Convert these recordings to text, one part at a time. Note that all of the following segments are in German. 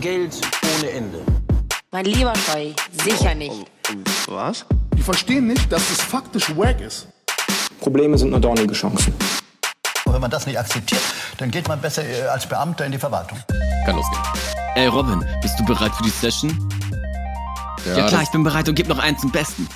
Geld ohne Ende. Mein lieber Scheu, sicher nicht. Was? Die verstehen nicht, dass es faktisch wack ist. Probleme sind nur dornige Chancen. Und wenn man das nicht akzeptiert, dann geht man besser äh, als Beamter in die Verwaltung. Kann losgehen. Ey Robin, bist du bereit für die Session? Ja, klar, ich bin bereit und gib noch einen zum Besten.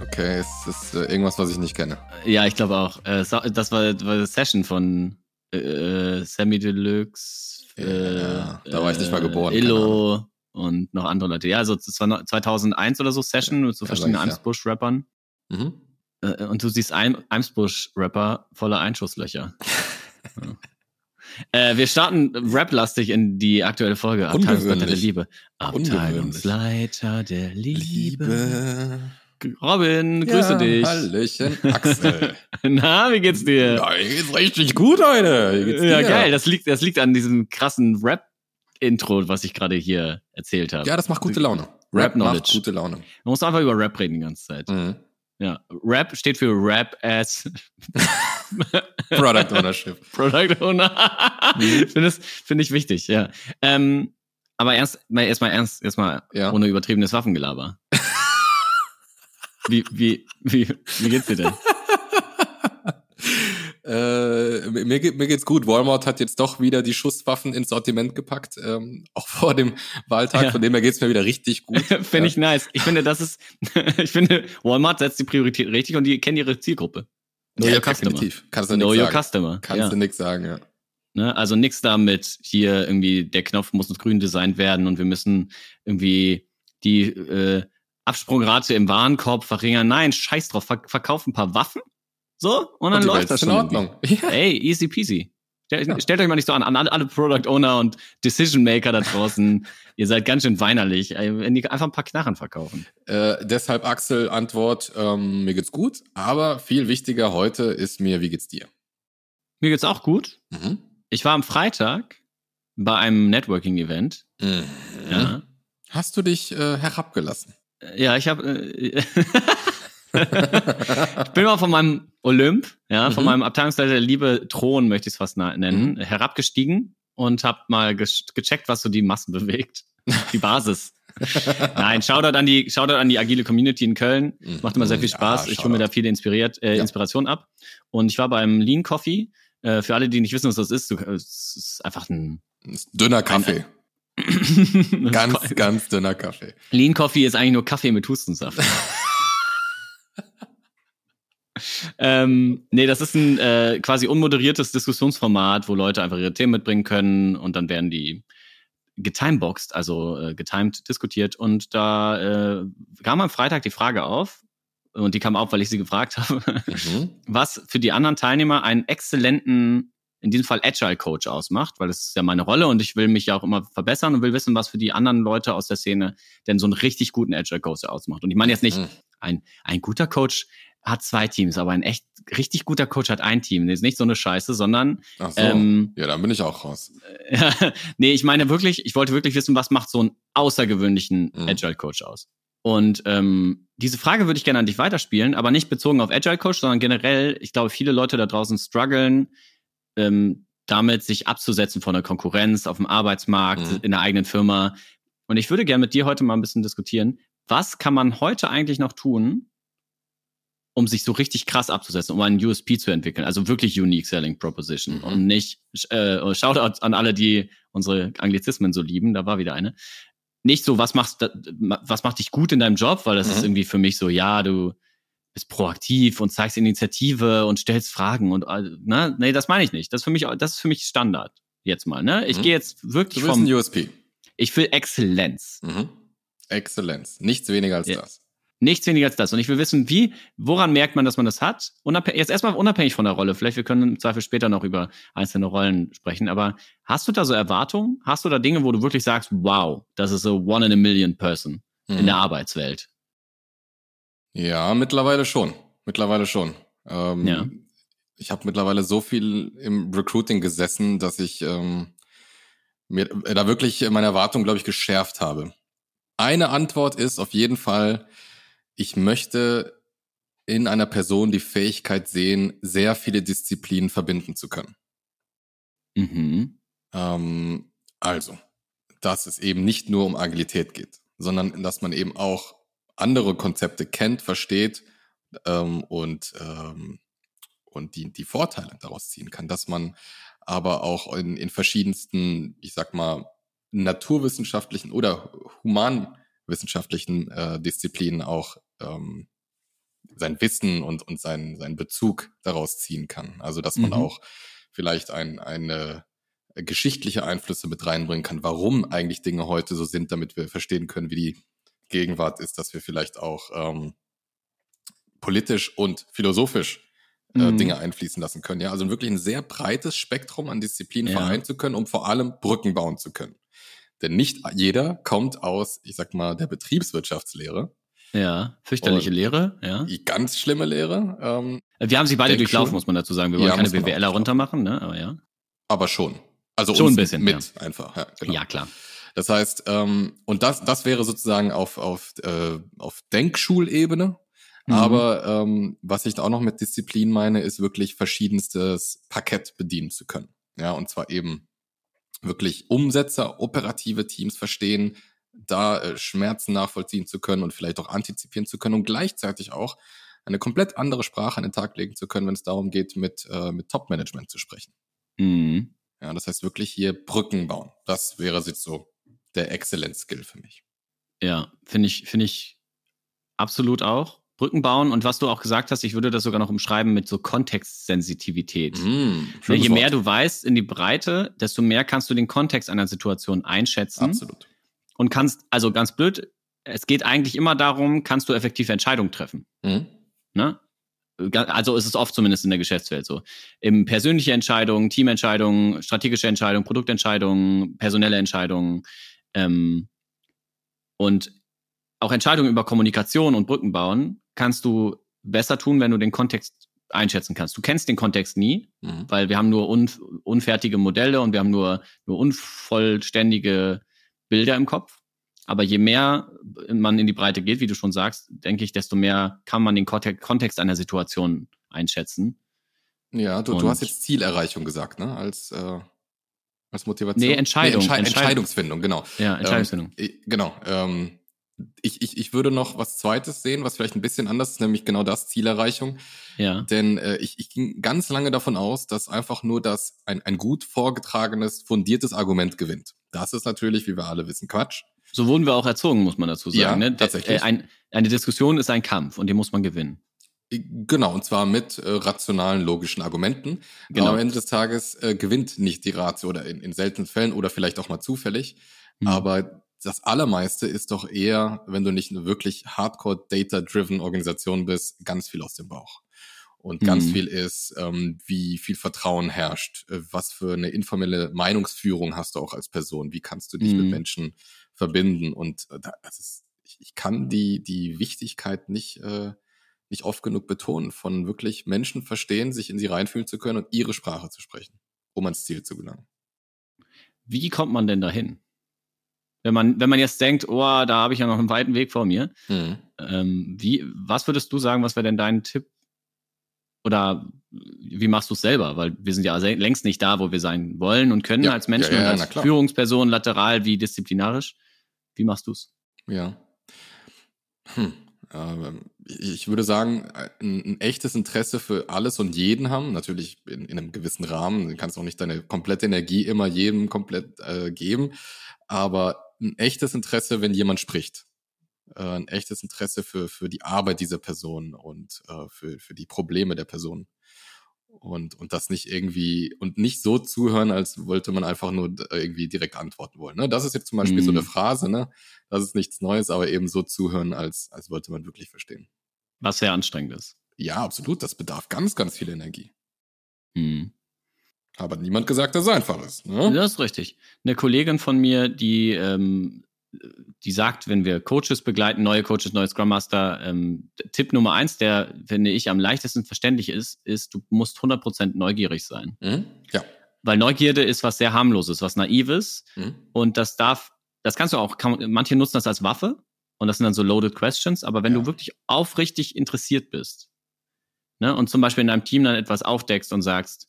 Okay, es ist äh, irgendwas, was ich nicht kenne. Ja, ich glaube auch. Äh, das war, war die Session von äh, Sammy Deluxe. Äh, Ja, da war ich nicht mal geboren, Illo und noch andere Leute. Ja, also das war noch 2001 oder so Session mit so verschiedenen ja. Eimsbusch-Rappern. Mhm. Äh, und du siehst ein Eimsbusch-Rapper voller Einschusslöcher. ja. äh, wir starten rap-lastig in die aktuelle Folge. Abteilungsleiter der. Liebe. Abteilungsleiter der Liebe. Robin, grüße ja, dich. Hallöchen, Axel. Na, wie geht's dir? ja, mir geht's richtig gut heute. Wie geht's Ja, dir? geil. Das liegt, das liegt an diesem krassen Rap-Intro, was ich gerade hier erzählt habe. Ja, das macht gute Laune. Rap Rap macht gute Laune. Man muss einfach über Rap reden die ganze Zeit. Mhm. Ja. Rap steht für Rap as Product Ownership. Product Owner. Finde es- finde ich wichtig, ja. Ähm, aber erst mal erstmal ernst, erstmal Ja. ohne übertriebenes Waffengelaber. Wie, wie, wie, wie geht's dir denn? Äh, mir, geht- mir geht's gut. Walmart hat jetzt doch wieder die Schusswaffen ins Sortiment gepackt, ähm, auch vor dem Wahltag. Ja. Von dem her geht's mir wieder richtig gut. Finde ich nice. Ich finde, das ist, ich finde, Walmart setzt die Priorität richtig und die kennen ihre Zielgruppe. Know Ja, your customer. definitiv. Kannst du Know your sagen. customer. Kannst ja. du nix sagen, ja. Ne? Also nix damit, hier irgendwie, der Knopf muss grün designt werden und wir müssen irgendwie die äh, Absprungrate im Warenkorb verringern. Nein, scheiß drauf, ver verkauf ein paar Waffen. So, und dann Und läuft Welt das ist schon. in Ordnung. Ja. Ey, easy peasy. Stell, Ja. Stellt euch mal nicht so an, an alle Product Owner und Decision Maker da draußen. ihr seid ganz schön weinerlich, wenn die einfach ein paar Knarren verkaufen. Äh, deshalb Axel Antwort, ähm, mir geht's gut, aber viel wichtiger heute ist mir, wie geht's dir? Mir geht's auch gut. Mhm. Ich war am Freitag bei einem Networking-Event. Mhm. Ja. Hast du dich äh, herabgelassen? Ja, ich habe. Äh, ich bin mal von meinem Olymp, ja, von Mhm. meinem Abteilungsleiter der Liebe Thron, möchte ich es fast nennen, Mhm. herabgestiegen und habe mal gecheckt, was so die Massen bewegt. Die Basis. Nein, Shoutout an die, Shoutout an die agile Community in Köln. Mhm. Macht immer sehr viel Ja, Spaß. ich hole mir da Shoutout. viel inspiriert, äh, Ja. Inspiration ab. Und ich war beim Lean Coffee. Äh, für alle, die nicht wissen, was das ist, du, es ist einfach ein Dünner Kaffee. Ganz, ganz dünner Kaffee. Lean Coffee ist eigentlich nur Kaffee mit Hustensaft. ähm, nee, das ist ein äh, quasi unmoderiertes Diskussionsformat, wo Leute einfach ihre Themen mitbringen können und dann werden die getimeboxed, also äh, getimed diskutiert. Und da äh, kam am Freitag die Frage auf, und die kam auf, weil ich sie gefragt habe, Mhm. was für die anderen Teilnehmer einen exzellenten, in diesem Fall Agile Coach ausmacht, weil das ist ja meine Rolle und ich will mich ja auch immer verbessern und will wissen, was für die anderen Leute aus der Szene denn so einen richtig guten Agile Coach ausmacht. Und ich meine jetzt nicht, Mhm. ein, ein guter Coach hat zwei Teams, aber ein echt richtig guter Coach hat ein Team. Das ist nicht so eine Scheiße, sondern Ach so. Ähm, ja, dann bin ich auch raus. nee, ich meine wirklich, ich wollte wirklich wissen, was macht so einen außergewöhnlichen Mhm. Agile Coach aus? Und ähm, diese Frage würde ich gerne an dich weiterspielen, aber nicht bezogen auf Agile Coach, sondern generell, ich glaube, viele Leute da draußen strugglen, ähm, damit sich abzusetzen von der Konkurrenz auf dem Arbeitsmarkt, Mhm. in der eigenen Firma. Und ich würde gerne mit dir heute mal ein bisschen diskutieren, was kann man heute eigentlich noch tun, um sich so richtig krass abzusetzen, um einen USP zu entwickeln, also wirklich Unique Selling Proposition Mhm. und nicht, äh, Shoutout an alle, die unsere Anglizismen so lieben, da war wieder eine. Nicht so, was machst, was macht dich gut in deinem Job, weil das Mhm. ist irgendwie für mich so, ja, du bist proaktiv und zeigst Initiative und stellst Fragen und, äh, ne, nee, das meine ich nicht. Das ist für mich, das ist für mich Standard. Jetzt mal, ne? Ich Mhm. gehe jetzt Du wirklich willst vom, ein USP. ich will Exzellenz. Mhm. Exzellenz. Nichts weniger als Ja. das. Nichts weniger als das. Und ich will wissen, wie, woran merkt man, dass man das hat? Unabhäng jetzt erstmal unabhängig von der Rolle. Vielleicht wir können im Zweifel später noch über einzelne Rollen sprechen. Aber hast du da so Erwartungen? Hast du da Dinge, wo du wirklich sagst, wow, das ist so one in a million person Mhm. in der Arbeitswelt? Ja, mittlerweile schon. Mittlerweile schon. Ähm, Ja. Ich habe mittlerweile so viel im Recruiting gesessen, dass ich ähm, mir äh, da wirklich meine Erwartungen, glaube ich, geschärft habe. Eine Antwort ist auf jeden Fall, ich möchte in einer Person die Fähigkeit sehen, sehr viele Disziplinen verbinden zu können. Mhm. Ähm, also, dass es eben nicht nur um Agilität geht, sondern dass man eben auch andere Konzepte kennt, versteht ähm, und, ähm, und die, die Vorteile daraus ziehen kann, dass man aber auch in, in verschiedensten, ich sag mal, naturwissenschaftlichen oder humanwissenschaftlichen äh, Disziplinen auch ähm, sein Wissen und, und seinen, seinen Bezug daraus ziehen kann. Also dass man mhm. auch vielleicht ein, eine geschichtliche Einflüsse mit reinbringen kann, warum eigentlich Dinge heute so sind, damit wir verstehen können, wie die Gegenwart ist, dass wir vielleicht auch ähm, politisch und philosophisch äh, mhm. Dinge einfließen lassen können. Ja, also wirklich ein sehr breites Spektrum an Disziplinen ja. vereinen zu können, um vor allem Brücken bauen zu können. Denn nicht jeder kommt aus, ich sag mal, der Betriebswirtschaftslehre. Ja, fürchterliche Lehre, ja. Die ganz schlimme Lehre. Ähm, wir haben sie beide durchlaufen, muss man dazu sagen. Wir wollen ja, keine BWLer runtermachen, ne? Aber ja. Aber schon. Also schon ein bisschen mit ja. einfach. Ja, genau. ja, klar. Das heißt, ähm, und das, das wäre sozusagen auf, auf, äh, auf Denkschulebene. Mhm. Aber ähm, was ich da auch noch mit Disziplin meine, ist wirklich verschiedenstes Parkett bedienen zu können. Ja, und zwar eben wirklich Umsetzer, operative Teams verstehen, da äh, Schmerzen nachvollziehen zu können und vielleicht auch antizipieren zu können und gleichzeitig auch eine komplett andere Sprache an den Tag legen zu können, wenn es darum geht, mit, äh, mit Top-Management zu sprechen. Mhm. Ja, das heißt wirklich hier Brücken bauen. Das wäre jetzt so der Excellence-Skill für mich. Ja, finde ich, finde ich absolut auch. Brücken bauen und was du auch gesagt hast, ich würde das sogar noch umschreiben mit so Kontextsensitivität. Mm, Je mehr du weißt in die Breite, desto mehr kannst du den Kontext einer Situation einschätzen. Absolut. Und kannst, also ganz blöd, es geht eigentlich immer darum, kannst du effektive Entscheidungen treffen. Mm. Ne? Also ist es oft zumindest in der Geschäftswelt so. Im persönliche Entscheidungen, Teamentscheidungen, strategische Entscheidungen, Produktentscheidungen, personelle Entscheidungen. Ähm, und auch Entscheidungen über Kommunikation und Brücken bauen kannst du besser tun, wenn du den Kontext einschätzen kannst. Du kennst den Kontext nie, mhm. weil wir haben nur un unfertige Modelle und wir haben nur, nur unvollständige Bilder im Kopf. Aber je mehr man in die Breite geht, wie du schon sagst, denke ich, desto mehr kann man den Kontext einer Situation einschätzen. Ja, du, du hast jetzt Zielerreichung gesagt, ne? Als, äh, als Motivation. Nee, Entscheidung. Nee, Entschei Entscheidungsfindung, genau. Ja, Entscheidungsfindung. Ähm, genau. Ähm, ich, ich, ich würde noch was Zweites sehen, was vielleicht ein bisschen anders ist, nämlich genau das, Zielerreichung. Ja. Denn äh, ich, ich ging ganz lange davon aus, dass einfach nur das ein, ein gut vorgetragenes, fundiertes Argument gewinnt. Das ist natürlich, wie wir alle wissen, Quatsch. So wurden wir auch erzogen, muss man dazu sagen. Ja, ne? tatsächlich. Äh, ein, eine Diskussion ist ein Kampf und den muss man gewinnen. Genau, und zwar mit äh, rationalen, logischen Argumenten. Genau. am Ende des Tages äh, gewinnt nicht die Ratio oder in, in seltenen Fällen oder vielleicht auch mal zufällig. Mhm. Aber das Allermeiste ist doch eher, wenn du nicht eine wirklich hardcore data-driven Organisation bist, ganz viel aus dem Bauch. Und ganz mhm. viel ist, ähm, wie viel Vertrauen herrscht, äh, was für eine informelle Meinungsführung hast du auch als Person, wie kannst du dich mhm. mit Menschen verbinden. Und äh, das ist, ich, ich kann die, die Wichtigkeit nicht, äh, nicht oft genug betonen, von wirklich Menschen verstehen, sich in sie reinfühlen zu können und ihre Sprache zu sprechen, um ans Ziel zu gelangen. Wie kommt man denn dahin? Wenn man, wenn man jetzt denkt, oh, da habe ich ja noch einen weiten Weg vor mir. Mhm. Ähm, wie, was würdest du sagen, was wäre denn dein Tipp? Oder wie machst du es selber? Weil wir sind ja längst nicht da, wo wir sein wollen und können ja, als Menschen, ja, ja, als Führungsperson, lateral wie disziplinarisch. Wie machst du es? Ja. Hm. Ähm, ich würde sagen, ein, ein, echtes Interesse für alles und jeden haben, natürlich in, in einem gewissen Rahmen. Du kannst auch nicht deine komplette Energie immer jedem komplett äh, geben, aber ein echtes Interesse, wenn jemand spricht. Äh, ein echtes Interesse für, für die Arbeit dieser Person und äh, für, für die Probleme der Person. Und, und das nicht irgendwie, und nicht so zuhören, als wollte man einfach nur irgendwie direkt antworten wollen. Ne? Das ist jetzt zum Beispiel mm. so eine mhm. Phrase, ne? Das ist nichts Neues, aber eben so zuhören, als, als wollte man wirklich verstehen. Was sehr anstrengend ist. Ja, absolut. Das bedarf ganz, ganz viel Energie. Mm. Aber niemand gesagt, dass es einfach ist. Ne? Das ist richtig. Eine Kollegin von mir, die, ähm, die sagt, wenn wir Coaches begleiten, neue Coaches, neue Scrum Master, ähm, Tipp Nummer eins, der, finde ich, am leichtesten verständlich ist, ist, du musst 100% neugierig sein. Mhm. Ja. Weil Neugierde ist was sehr harmloses, was naives. Mhm. Und das darf, das kannst du auch, kann, manche nutzen das als Waffe. Und das sind dann so loaded questions. Aber wenn ja. du wirklich aufrichtig interessiert bist, ne, und zum Beispiel in deinem Team dann etwas aufdeckst und sagst,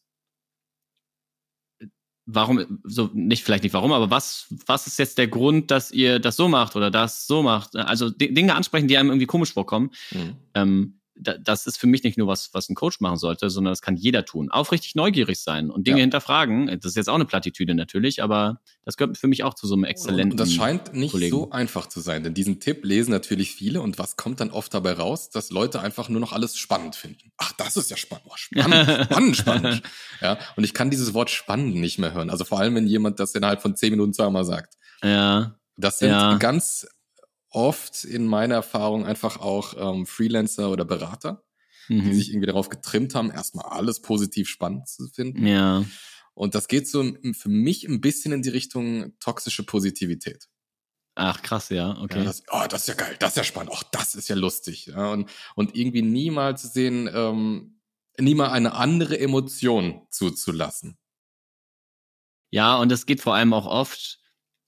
warum, so nicht, vielleicht nicht warum, aber was, was ist jetzt der Grund, dass ihr das so macht oder das so macht? Also Dinge ansprechen, die einem irgendwie komisch vorkommen. Mhm. Ähm, das ist für mich nicht nur was, was ein Coach machen sollte, sondern das kann jeder tun. Aufrichtig neugierig sein und Dinge ja. hinterfragen. Das ist jetzt auch eine Plattitüde natürlich, aber das gehört für mich auch zu so einem exzellenten. Und das scheint nicht Kollegen. so einfach zu sein, denn diesen Tipp lesen natürlich viele und was kommt dann oft dabei raus, dass Leute einfach nur noch alles spannend finden. Ach, das ist ja spannend. Oh, spannend, spannend, spannend. Ja, und ich kann dieses Wort spannend nicht mehr hören. Also vor allem, wenn jemand das innerhalb von zehn Minuten zweimal sagt. Ja. Das sind ja. ganz oft in meiner Erfahrung einfach auch ähm, Freelancer oder Berater, mhm. die sich irgendwie darauf getrimmt haben, erstmal alles positiv spannend zu finden. Ja. Und das geht so für mich ein bisschen in die Richtung toxische Positivität. Ach, krass, ja, okay. Ja, das, oh, das ist ja geil, das ist ja spannend, oh, das ist ja lustig. Ja, und, und irgendwie niemals zu sehen, ähm, nie mal eine andere Emotion zuzulassen. Ja, und das geht vor allem auch oft,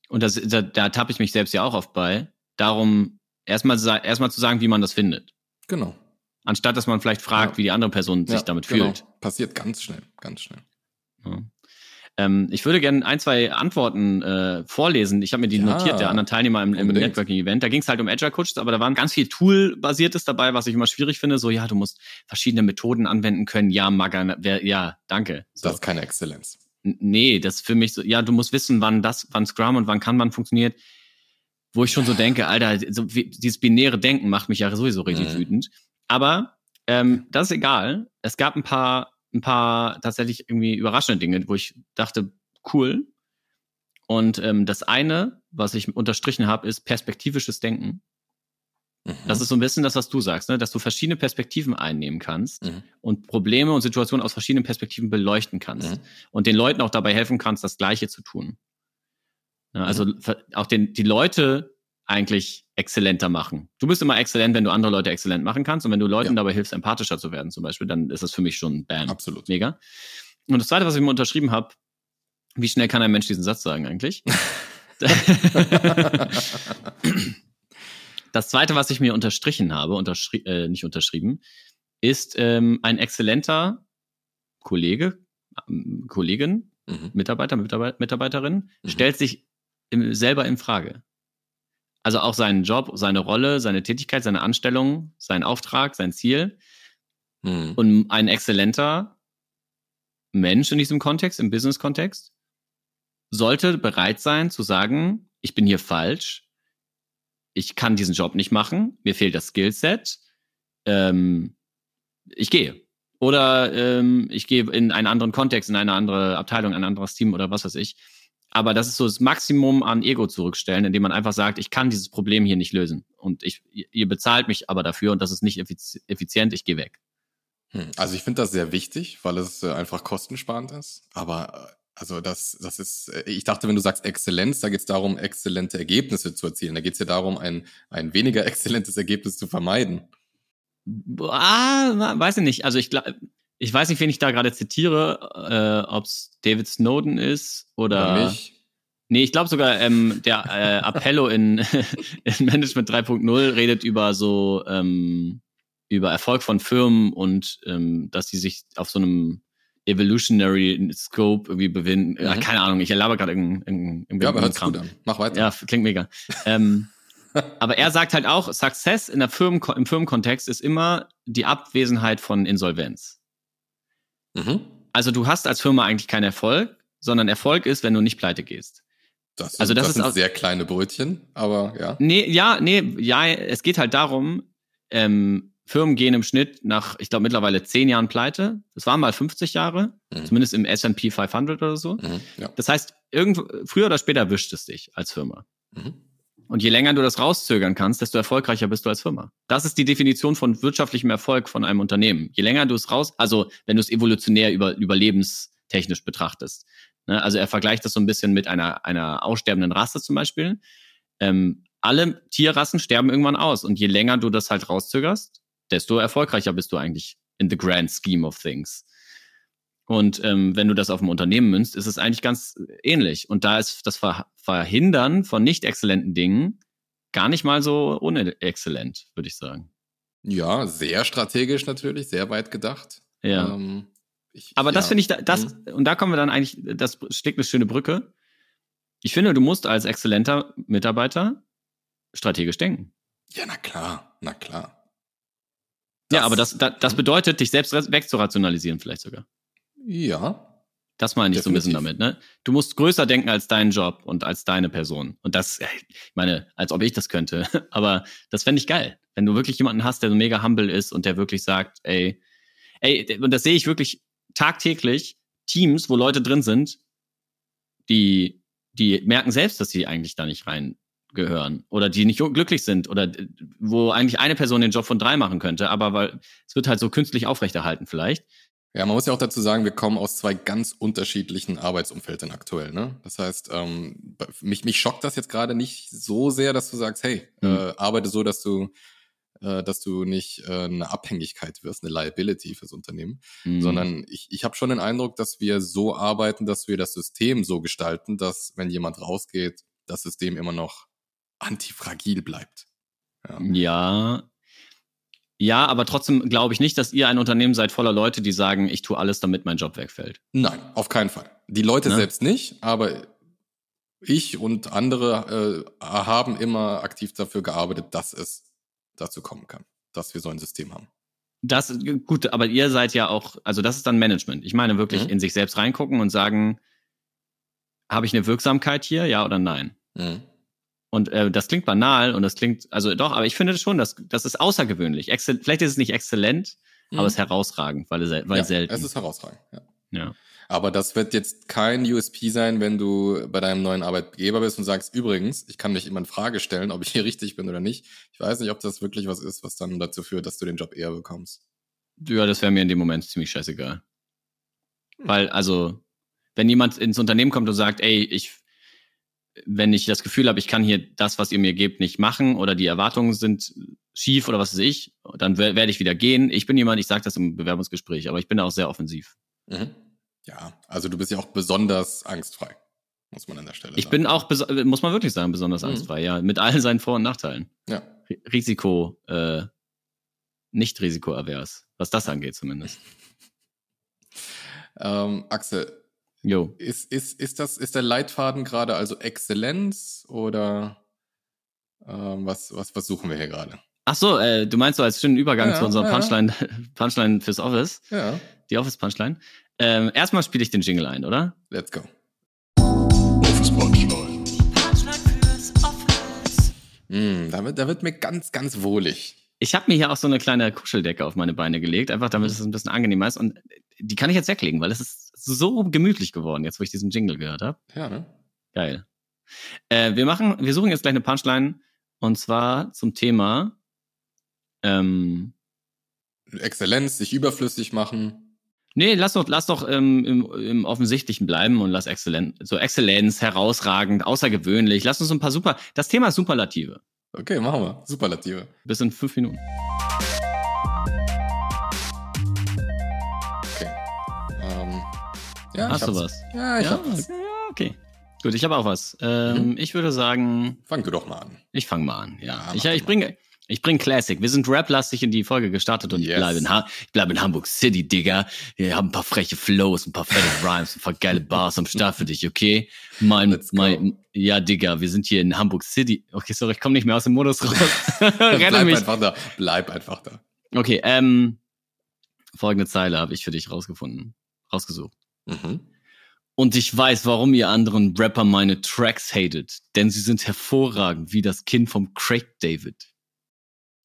und das, da, da tappe ich mich selbst ja auch oft bei, darum, erstmal erstmal zu sagen, wie man das findet. Genau. Anstatt dass man vielleicht fragt, ja. wie die andere Person sich ja, damit genau. fühlt. Passiert ganz schnell, ganz schnell. Ja. Ähm, ich würde gerne ein, zwei Antworten äh, vorlesen. Ich habe mir die notiert, der anderen Teilnehmer im, im Networking-Event. Da ging es halt um Agile Coaches, aber da waren ganz viel Tool-basiertes dabei, was ich immer schwierig finde. So, ja, du musst verschiedene Methoden anwenden können. Ja, Maga, ja, danke. So. Das ist keine Exzellenz. Nee, das ist für mich so, ja, du musst wissen, wann das, wann Scrum und wann Kanban funktioniert wo ich schon so denke, Alter, so, wie, dieses binäre Denken macht mich ja sowieso richtig mhm. wütend. Aber ähm, das ist egal. Es gab ein paar, ein paar tatsächlich irgendwie überraschende Dinge, wo ich dachte, cool. Und ähm, das eine, was ich unterstrichen habe, ist perspektivisches Denken. Mhm. Das ist so ein bisschen das, was du sagst, ne? dass du verschiedene Perspektiven einnehmen kannst mhm. und Probleme und Situationen aus verschiedenen Perspektiven beleuchten kannst mhm. und den Leuten auch dabei helfen kannst, das Gleiche zu tun. Also mhm. auch den, die Leute eigentlich exzellenter machen. Du bist immer exzellent, wenn du andere Leute exzellent machen kannst. Und wenn du Leuten ja. dabei hilfst, empathischer zu werden, zum Beispiel, dann ist das für mich schon bam. Absolut. Mega. Und das zweite, was ich mir unterschrieben habe, wie schnell kann ein Mensch diesen Satz sagen eigentlich? das zweite, was ich mir unterstrichen habe, unterschri äh, nicht unterschrieben, ist ähm, ein exzellenter Kollege, ähm, Kollegin, mhm. Mitarbeiter, Mitarbeiter, Mitarbeiterin, mhm. stellt sich im, selber in Frage. Also auch seinen Job, seine Rolle, seine Tätigkeit, seine Anstellung, sein Auftrag, sein Ziel. Mhm. Und ein exzellenter Mensch in diesem Kontext, im Business-Kontext, sollte bereit sein zu sagen, ich bin hier falsch, ich kann diesen Job nicht machen, mir fehlt das Skillset, ähm, ich gehe. Oder ähm, ich gehe in einen anderen Kontext, in eine andere Abteilung, ein anderes Team oder was weiß ich. Aber das ist so das Maximum an Ego zurückstellen, indem man einfach sagt, ich kann dieses Problem hier nicht lösen. Und ich, ihr bezahlt mich aber dafür und das ist nicht effizient, ich gehe weg. Hm, also ich finde das sehr wichtig, weil es äh, einfach kostensparend ist. Aber äh, also das, das ist, äh, ich dachte, wenn du sagst Exzellenz, da geht es darum, exzellente Ergebnisse zu erzielen. Da geht es ja darum, ein, ein weniger exzellentes Ergebnis zu vermeiden. Ah, weiß ich nicht. Also ich glaube, ich weiß nicht, wen ich da gerade zitiere, äh, ob es David Snowden ist oder. oder mich. Nee, ich glaube sogar, ähm, der äh, Appello in, in Management 3.0 redet über so ähm, über Erfolg von Firmen und ähm, dass sie sich auf so einem Evolutionary Scope irgendwie befinden. Mhm. Ja, keine Ahnung, ich erlaube gerade irgendein, irgendein Ja, aber hört gut an. Mach weiter. Ja, klingt mega. ähm, aber er sagt halt auch, Success in der Firmen, im Firmenkontext ist immer die Abwesenheit von Insolvenz. Mhm. Also du hast als Firma eigentlich keinen Erfolg, sondern Erfolg ist, wenn du nicht pleite gehst. Das, sind, also das, das sind sehr kleine Brötchen, aber ja. Nee, ja, nee, ja, es geht halt darum, ähm, Firmen gehen im Schnitt nach, ich glaube, mittlerweile zehn Jahren pleite. Das waren mal 50 Jahre, mhm. zumindest im S&P 500 oder so. Mhm, ja. Das heißt, irgendwo, früher oder später wischt es dich als Firma. Mhm. Und je länger du das rauszögern kannst, desto erfolgreicher bist du als Firma. Das ist die Definition von wirtschaftlichem Erfolg von einem Unternehmen. Je länger du es raus, also wenn du es evolutionär über, überlebenstechnisch betrachtest. Ne? Also er vergleicht das so ein bisschen mit einer, einer aussterbenden Rasse zum Beispiel. Ähm, alle Tierrassen sterben irgendwann aus. Und je länger du das halt rauszögerst, desto erfolgreicher bist du eigentlich in the grand scheme of things. Und ähm, wenn du das auf ein Unternehmen münzt, ist es eigentlich ganz ähnlich. Und da ist das Ver Verhindern von nicht exzellenten Dingen gar nicht mal so unexzellent, würde ich sagen. Ja, sehr strategisch natürlich, sehr weit gedacht. Ja. Ähm, Ich, Aber das ja. finde ich, da- das, Mhm. und da kommen wir dann eigentlich, das schlägt eine schöne Brücke. Ich finde, du musst als exzellenter Mitarbeiter strategisch denken. Ja, na klar, na klar. ja, aber das, das, das Mhm. bedeutet, dich selbst wegzurationalisieren vielleicht sogar. Ja, Das meine ich so ein bisschen Definitiv. damit, ne? Du musst größer denken als deinen Job und als deine Person. Und das, äh, ich meine, als ob ich das könnte. Aber das fände ich geil. Wenn du wirklich jemanden hast, der so mega humble ist und der wirklich sagt, ey, ey, und das sehe ich wirklich tagtäglich, Teams, wo Leute drin sind, die, die merken selbst, dass sie eigentlich da nicht reingehören oder die nicht glücklich sind oder wo eigentlich eine Person den Job von drei machen könnte, aber weil es wird halt so künstlich aufrechterhalten vielleicht. Ja, man muss ja auch dazu sagen, wir kommen aus zwei ganz unterschiedlichen Arbeitsumfeldern aktuell. Ne? Das heißt, ähm, mich, mich schockt das jetzt gerade nicht so sehr, dass du sagst, hey, Mhm. äh, arbeite so, dass du, äh, dass du nicht äh, eine Abhängigkeit wirst, eine Liability fürs Unternehmen, Mhm. sondern ich, ich habe schon den Eindruck, dass wir so arbeiten, dass wir das System so gestalten, dass wenn jemand rausgeht, das System immer noch antifragil bleibt. Ja. Ja. Ja, aber trotzdem glaube ich nicht, dass ihr ein Unternehmen seid voller Leute, die sagen, ich tue alles, damit mein Job wegfällt. Nein, auf keinen Fall. Die Leute Ne? selbst nicht, aber ich und andere äh, haben immer aktiv dafür gearbeitet, dass es dazu kommen kann, dass wir so ein System haben. Das, gut, aber ihr seid ja auch, also das ist dann Management. Ich meine wirklich Mhm. in sich selbst reingucken und sagen, habe ich eine Wirksamkeit hier, ja oder nein? Mhm. Und äh, das klingt banal und das klingt, also doch, aber ich finde schon, dass das ist außergewöhnlich. Excel, vielleicht ist es nicht exzellent, aber es ist herausragend, weil, es weil Mhm. ja, selten. Es ist herausragend. Ja. ja. Aber das wird jetzt kein USP sein, wenn du bei deinem neuen Arbeitgeber bist und sagst, übrigens, ich kann mich immer in Frage stellen, ob ich hier richtig bin oder nicht. Ich weiß nicht, ob das wirklich was ist, was dann dazu führt, dass du den Job eher bekommst. Ja, das wäre mir in dem Moment ziemlich scheißegal. Weil, also, wenn jemand ins Unternehmen kommt und sagt, ey, ich, wenn ich das Gefühl habe, ich kann hier das, was ihr mir gebt, nicht machen oder die Erwartungen sind schief oder was weiß ich, dann wer- werde ich wieder gehen. Ich bin jemand, ich sage das im Bewerbungsgespräch, aber ich bin da auch sehr offensiv. Mhm. Ja, also du bist ja auch besonders angstfrei, muss man an der Stelle Ich sagen. bin auch, muss man wirklich sagen, besonders Mhm. angstfrei, ja, mit all seinen Vor- und Nachteilen. Ja. Ri- Risiko, äh, nicht risikoavers, was das angeht zumindest. Ähm, Axel, Jo. ist, ist, ist, das, ist der Leitfaden gerade also Exzellenz oder ähm, was, was, was suchen wir hier gerade? Ach so, äh, du meinst so als schönen Übergang Ja, zu unserer ja. Punchline, Punchline fürs Office, Ja, die Office Punchline. Ähm, erstmal spiele ich den Jingle ein, oder? let's go. Mm, da, wird, da wird mir ganz, ganz wohlig. Ich habe mir hier auch so eine kleine Kuscheldecke auf meine Beine gelegt, einfach damit es ein bisschen angenehmer ist. Und die kann ich jetzt weglegen, weil es ist so gemütlich geworden, jetzt wo ich diesen Jingle gehört habe. Ja, ne? Geil. Äh, wir machen, wir suchen jetzt gleich eine Punchline und zwar zum Thema ähm, Exzellenz, sich überflüssig machen. Nee, lass doch, lass doch ähm, im, im Offensichtlichen bleiben und lass Exzellenz, so Exzellenz, herausragend, außergewöhnlich. Lass uns ein paar super. Das Thema ist Superlative. Okay, machen wir. Superlative. Bis in fünf Minuten. Ja, Hast ich du was? Ja, ich ja, hab's. ja, okay. Gut, ich habe auch was. Ähm, Mhm. Ich würde sagen, Fang du doch mal an. ich fange mal an. Ja, Ja, ich, ich bringe, ich bring Classic. Wir sind rap-lastig in die Folge gestartet und ich Yes. bleibe in, ha ich bleib in Hamburg City, Digga. Wir haben ein paar freche Flows, ein paar fette Rhymes, ein paar geile Bars am Start für dich, okay? Mein, Let's go. mein, ja, Digga, wir sind hier in Hamburg City. Okay, sorry, ich komme nicht mehr aus dem Modus raus. Bleib mich. einfach da. Bleib einfach da. Okay, ähm, folgende Zeile habe ich für dich rausgefunden, rausgesucht. Mhm. Und ich weiß, warum ihr anderen Rapper meine Tracks hatet, denn sie sind hervorragend wie das Kind vom Craig David.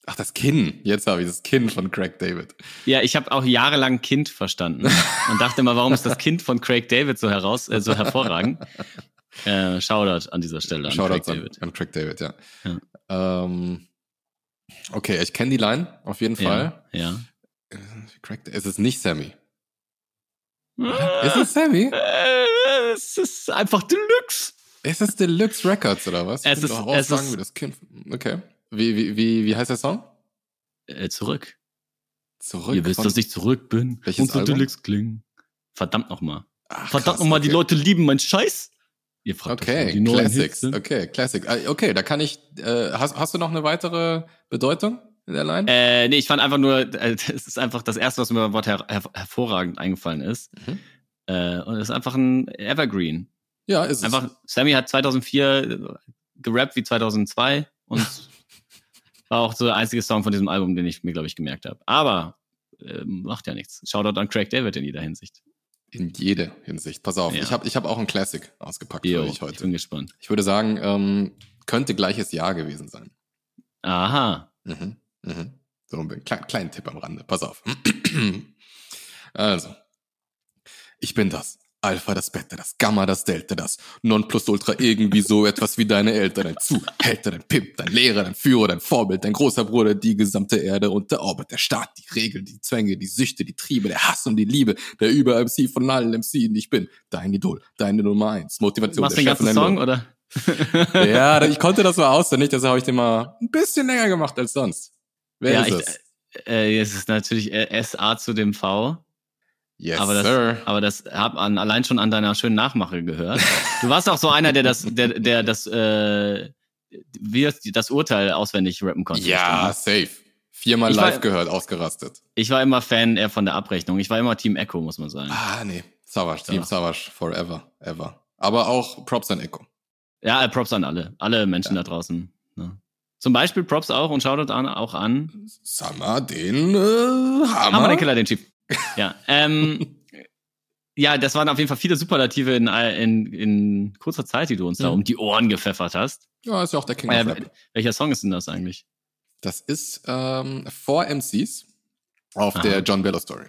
Ach, das Kinn. Jetzt habe ich das Kinn von Craig David. Ja, ich habe auch jahrelang Kind verstanden und dachte immer, warum ist das Kind von Craig David so heraus, äh, so hervorragend? Äh, Shoutout an dieser Stelle an Shoutout Craig an, David. an Craig David, ja. Ja. Ähm, okay, ich kenne die Line auf jeden Fall. Ja, ja. Äh, es ist nicht Sammy. Ist es Sammy? Äh, es ist einfach Deluxe. Ist es Deluxe Records oder was? Es ist- doch es aussagen ist- wie das Kind. Okay. Wie, wie, wie, wie heißt der Song? Äh, zurück. Zurück. Ihr wisst, dass ich zurück bin. Welches und so Album? Deluxe klingen. Verdammt nochmal. Verdammt nochmal, die okay. Leute lieben meinen Scheiß. Ihr fragt Okay, die neuen Hits Classics. sind. Okay, Classic. Ah, Okay, da kann ich. Äh, hast, hast du noch eine weitere Bedeutung? In der Line? Äh, nee, ich fand einfach nur, äh, es ist einfach das erste, was mir beim Wort her her hervorragend eingefallen ist. Mhm. Äh, und es ist einfach ein Evergreen. ja, ist es. Einfach, Sammy hat 2004 gerappt wie 2002 und war auch so der einzige Song von diesem Album, den ich mir, glaube ich, gemerkt habe. Aber äh, macht ja nichts. Shoutout an Craig David in jeder Hinsicht. In jede Hinsicht. Pass auf, Ja. ich habe ich hab auch ein Classic ausgepackt Jo, für euch ich heute. bin gespannt. Ich würde sagen, ähm, könnte gleiches Jahr gewesen sein. Aha. Mhm. Mhm. So ein klein, kleinen Tipp am Rande. Pass auf. also. Ich bin das. Alpha das Beta, das Gamma das Delta, das Nonplusultra irgendwie so etwas wie deine Eltern, dein Zuhälter, dein Pimp, dein Lehrer, dein Führer, dein Vorbild, dein großer Bruder, die gesamte Erde und der Orbit, der Staat, die Regeln, die Zwänge, die Süchte, die Triebe, der Hass und die Liebe, der Über-MC von allen MCs, ich bin dein Idol, deine Nummer eins, Motivation, Machst du der den Chef ganzen Song oder? Ja, ich konnte das so auswendig, deshalb habe ich den mal ein bisschen länger gemacht als sonst. Wer Ja, ist ich- es? Äh, es ist natürlich äh, SA zu dem V. Yes, aber das, sir. aber das hab an, allein schon an deiner schönen Nachmache gehört. Du warst auch so einer, der das, der, der das, äh, wie das, Urteil auswendig rappen konnte. Ja, bestimmt. safe. Viermal Ich war- live gehört, ausgerastet. Ich war immer Fan eher von der Abrechnung. Ich war immer Team Echo, muss man sagen. Ah, nee. Savage, Team Ja. Savage, forever, ever. Aber auch Props an Echo. Ja, äh, Props an alle, alle Menschen da draußen. Zum Beispiel Props auch und Shoutout an, auch an Summer, den äh, Hammer. Hammer den Killer, den Chief. Ja, ähm, ja, das waren auf jeden Fall viele Superlative in, in, in kurzer Zeit, die du uns da Mhm. um die Ohren gepfeffert hast. Ja, ist ja auch der King Äh, of Rap. welcher Song ist denn das eigentlich? Das ist ähm, vor MCs auf Aha. der John Bello Story.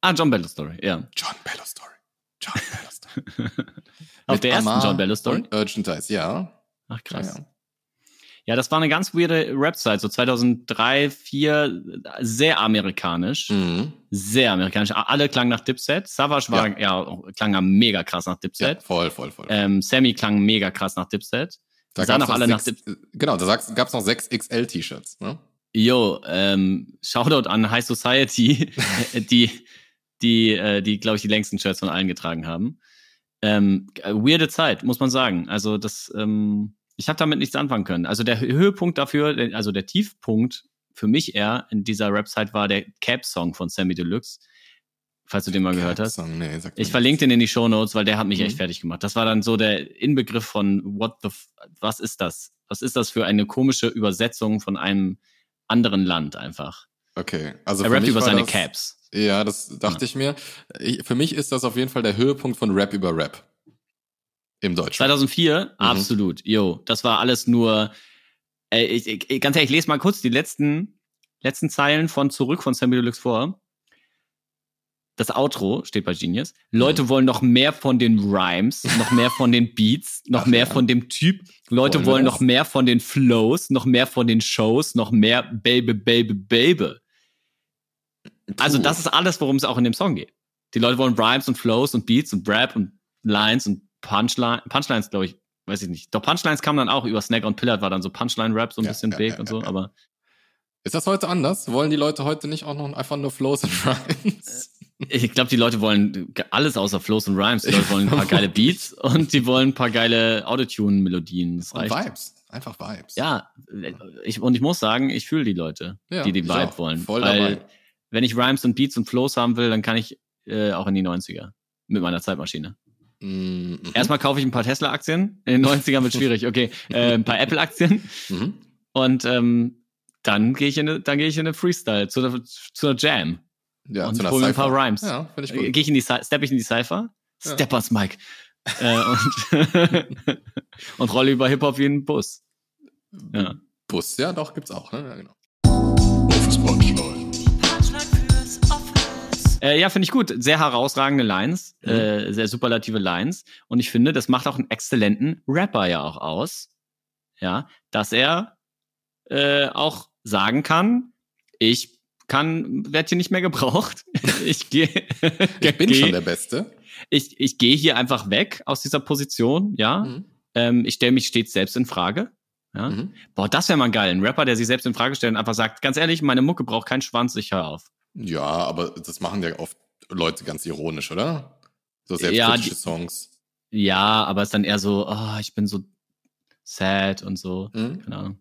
Ah, John Bello Story, ja. John Bello Story. John Bello Story. Auf Mit der ersten Amar John Bello Story? Und Urgent Eyes, ja. Ach, krass. Ja, Ja, das war eine ganz weirde Rap-Zeit, so 2003, 2004, sehr amerikanisch. ja. Mhm. Sehr amerikanisch. Alle klangen nach Dipset. Savage war, ja, auch- klang ja mega krass nach ja Dipset. voll, voll, voll. Ähm, Sammy klang mega krass nach Dipset. da sahen auch alle nach sechs, Genau, da gab es noch sechs XL-T-Shirts. Ne? Yo, ähm, Shoutout an High Society, die, die, äh, die, glaube ich, die längsten Shirts von allen getragen haben. Ähm, äh, weirde Zeit, muss man sagen. Also das, ähm, ich habe damit nichts anfangen können. Also der Höhepunkt dafür, also der Tiefpunkt für mich eher in dieser Rap-Zeit war der Cap-Song von Sammy Deluxe, falls du den mal gehört hast. Nee, Ich verlinke den in die Show Notes, weil der hat mich Mhm. echt fertig gemacht. Das war dann so der Inbegriff von what the, f was ist das? Was ist das für eine komische Übersetzung von einem anderen Land einfach? Okay, also er rappt über seine das, Caps. Ja, das dachte ich mir. Ich, für mich ist das auf jeden Fall der Höhepunkt von Rap über Rap. Im Deutschen. 2004, Mhm. absolut. Yo, das war alles nur. Äh, ich, ich, ganz ehrlich, ich lese mal kurz die letzten letzten Zeilen von zurück von Sammy Deluxe vor. Das Outro steht bei Genius. Leute Mhm. wollen noch mehr von den Rhymes, noch mehr von den Beats, noch Ach mehr ja. von dem Typ. Leute Wollen wollen noch mehr von den Flows, noch mehr von den Shows, noch mehr Baby, Baby, Baby. Also das ist alles, worum es auch in dem Song geht. Die Leute wollen Rhymes und Flows und Beats und Rap und Lines und Punchline, Punchlines, glaube ich, weiß ich nicht. Doch Punchlines kamen dann auch über Snack und Pillard, war dann so Punchline-Rap, so ein Ja, bisschen ja, big ja, und so, aber Ist das heute anders? Wollen die Leute heute nicht auch noch einfach nur Flows und Rhymes? ich glaube, die Leute wollen alles außer Flows und Rhymes. Die Leute wollen ein paar geile Beats und die wollen ein paar geile Autotune-Melodien. Das Und reicht. Vibes. Einfach Vibes. Ja, ich, und ich muss sagen, ich fühle die Leute, Ja, die die ich Vibe auch. wollen. Voll weil dabei. wenn ich Rhymes und Beats und Flows haben will, dann kann ich äh, auch in die 90er mit meiner Zeitmaschine. Mhm. Erstmal kaufe ich ein paar Tesla-Aktien. In den 90ern wird schwierig. Okay, äh, ein paar Apple-Aktien. Mhm. Und ähm, dann gehe ich in eine, dann gehe ich in eine Freestyle, zu einer, zu einer Jam. Ja, und zu einer ein paar. Rhymes. Ja, finde ich Äh, gut. Gehe ich in die, Cy- step ich in die Cypher, Ja. Steppers Mike. äh, und, und rolle über Hip-Hop wie ein Bus. Ja. Bus, ja, doch, gibt's auch. Ne? Ja, genau. Äh, ja, finde ich gut. Sehr herausragende Lines, Mhm. äh, sehr superlative Lines. Und ich finde, das macht auch einen exzellenten Rapper ja auch aus. Ja, dass er äh, auch sagen kann, ich kann, werde hier nicht mehr gebraucht. ich gehe, Ich bin schon der Beste. ich, ich gehe hier einfach weg aus dieser Position, ja. Mhm. Ähm, ich stelle mich stets selbst in Frage. Ja. Mhm. Boah, das wäre mal geil. Ein Rapper, der sich selbst in Frage stellt und einfach sagt, ganz ehrlich, meine Mucke braucht keinen Schwanz, ich hör auf. Ja, aber das machen ja oft Leute ganz ironisch, oder? So Ja, selbstkritische die- Songs. Ja, aber es ist dann eher so, oh, ich bin so sad und so. Mhm. Keine Ahnung.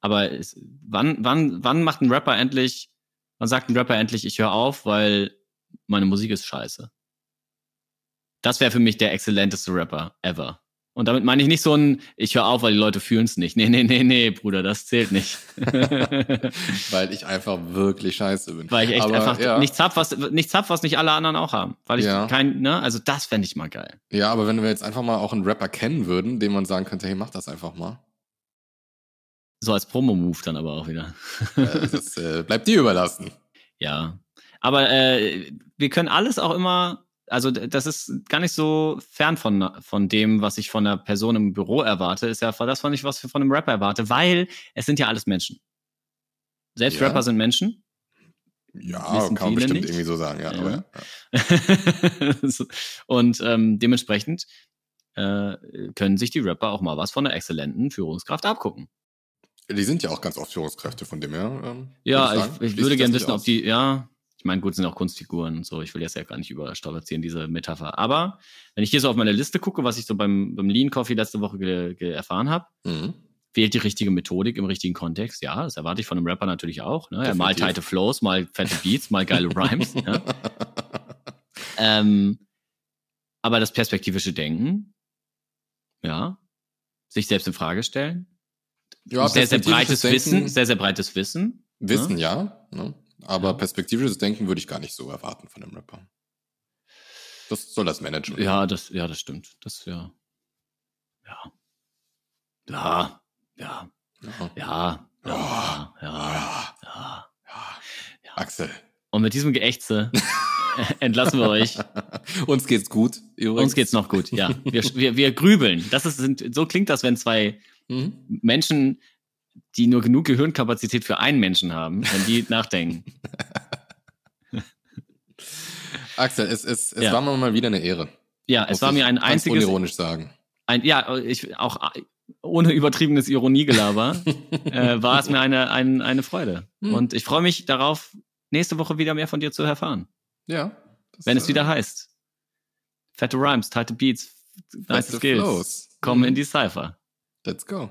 Aber es, wann, wann, wann macht ein Rapper endlich, wann sagt ein Rapper endlich, ich höre auf, weil meine Musik ist scheiße? Das wäre für mich der exzellenteste Rapper ever. Und damit meine ich nicht so ein, ich höre auf, weil die Leute fühlen es nicht. Nee, nee, nee, nee, Bruder, das zählt nicht. Weil ich einfach wirklich scheiße bin. weil ich echt Aber, einfach ja. nichts hab, was, nichts hab, was nicht alle anderen auch haben. Weil ich Ja. kein, ne, also das fände ich mal geil. Ja, aber wenn wir jetzt einfach mal auch einen Rapper kennen würden, dem man sagen könnte, hey, mach das einfach mal. So als Promo-Move dann aber auch wieder. Das äh, bleibt dir überlassen. Ja. Aber äh, wir können alles auch immer, also das ist gar nicht so fern von, von dem, was ich von einer Person im Büro erwarte, ist ja das, was ich was ich von einem Rapper erwarte, weil es sind ja alles Menschen. Selbst Ja. Rapper sind Menschen. Ja, kann man bestimmt nicht. irgendwie so sagen, ja. Ja. Ja. Und ähm, dementsprechend äh, können sich die Rapper auch mal was von einer exzellenten Führungskraft abgucken. Die sind ja auch ganz oft Führungskräfte von dem her. Ähm, Ja, ich, ich, Schließt würde gerne wissen, ob die, ja, ich meine, gut, sind auch Kunstfiguren und so. Ich will jetzt ja gar nicht überstrapazieren, diese Metapher. Aber wenn ich hier so auf meine Liste gucke, was ich so beim, beim Lean Coffee letzte Woche ge, ge erfahren habe. Mhm. wählt die richtige Methodik im richtigen Kontext. Ja, das erwarte ich von einem Rapper natürlich auch. Ne? Er mal Definitiv. tighte Flows, mal fette Beats, mal geile Rhymes. ja. ähm, aber das perspektivische Denken, ja, sich selbst in Frage stellen, Ja, sehr, sehr breites Denken- Wissen, sehr, sehr breites Wissen. Wissen, ne? ja. Ne? Aber perspektivisches Denken würde ich gar nicht so erwarten von einem Rapper. Das soll das Management. Ja, das, ja, das stimmt. Das ja. Ja. Ja. Ja. Ja. Ja. Ja. Ja. Oh. ja. ja. Axel. Und mit diesem Geächtze entlassen wir euch. Uns geht's gut. Übrigens. Uns geht's noch gut, ja. Wir, wir, wir grübeln. Das ist, sind, so klingt das, wenn zwei mhm. Menschen die nur genug Gehirnkapazität für einen Menschen haben, wenn die nachdenken. Axel, es, es, es Ja. war mir mal wieder eine Ehre. Ja, es war mir ein einziges, unironisch sagen. ein, ja, ich, auch ohne übertriebenes Ironiegelaber, äh, war es mir eine, ein, eine Freude. Hm. Und ich freue mich darauf, nächste Woche wieder mehr von dir zu erfahren. Ja. Wenn es äh, wieder heißt. Fette Rhymes, tighte Beats, nice Skills. Flows. Kommen Mhm. in die Cypher. Let's go.